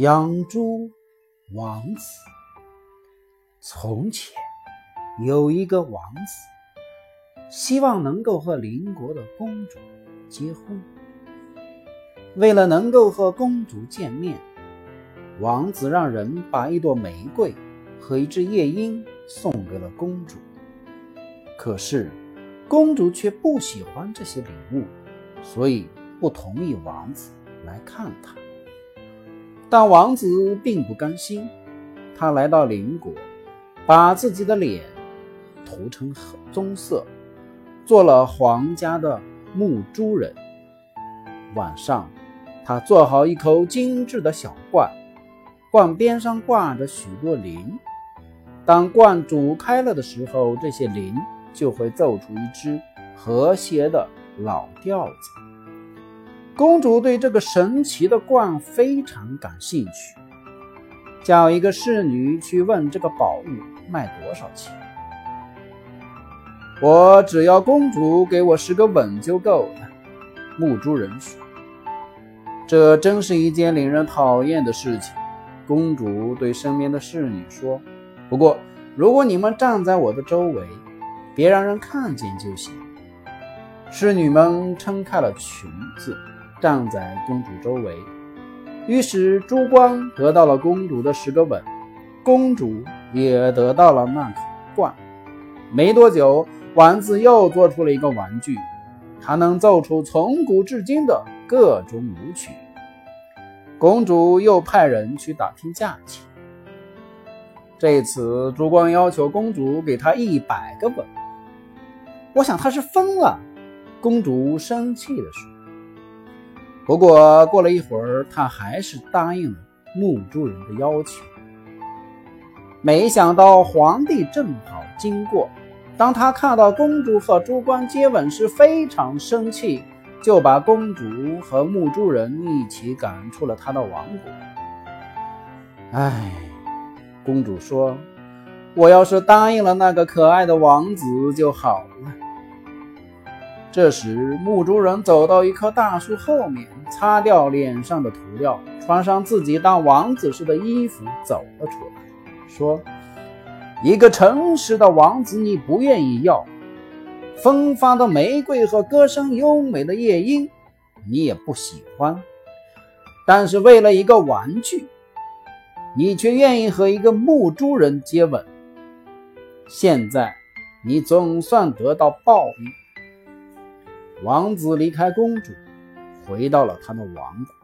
养猪王子。从前有一个王子，希望能够和邻国的公主结婚。为了能够和公主见面，王子让人把一朵玫瑰和一只夜莺送给了公主。可是，公主却不喜欢这些礼物，所以不同意王子来看她。但王子并不甘心，他来到邻国，把自己的脸涂成棕色，做了皇家的牧猪人。晚上，他做好一口精致的小罐，罐边上挂着许多铃。当罐煮开了的时候，这些铃就会奏出一支和谐的老调子。公主对这个神奇的罐非常感兴趣，叫一个侍女去问这个宝物卖多少钱。我只要公主给我十个吻就够了。木珠人说：“这真是一件令人讨厌的事情。”公主对身边的侍女说：“不过，如果你们站在我的周围，别让人看见就行。”侍女们撑开了裙子。站在公主周围，于是朱光得到了公主的十个吻，公主也得到了那口罐。没多久，丸子又做出了一个玩具，它能奏出从古至今的各种舞曲。公主又派人去打听价钱。这次朱光要求公主给他一百个吻，我想他是疯了。公主生气地说。不过过了一会儿，他还是答应了木珠人的要求。没想到皇帝正好经过，当他看到公主和朱光接吻时，非常生气，就把公主和木珠人一起赶出了他的王国。唉，公主说：“我要是答应了那个可爱的王子就好了。”这时，木珠人走到一棵大树后面，擦掉脸上的涂料，穿上自己当王子时的衣服，走了出来，说：“一个诚实的王子，你不愿意要；芬芳的玫瑰和歌声优美的夜莺，你也不喜欢。但是，为了一个玩具，你却愿意和一个木珠人接吻。现在，你总算得到报应。”王子离开公主，回到了他的王国。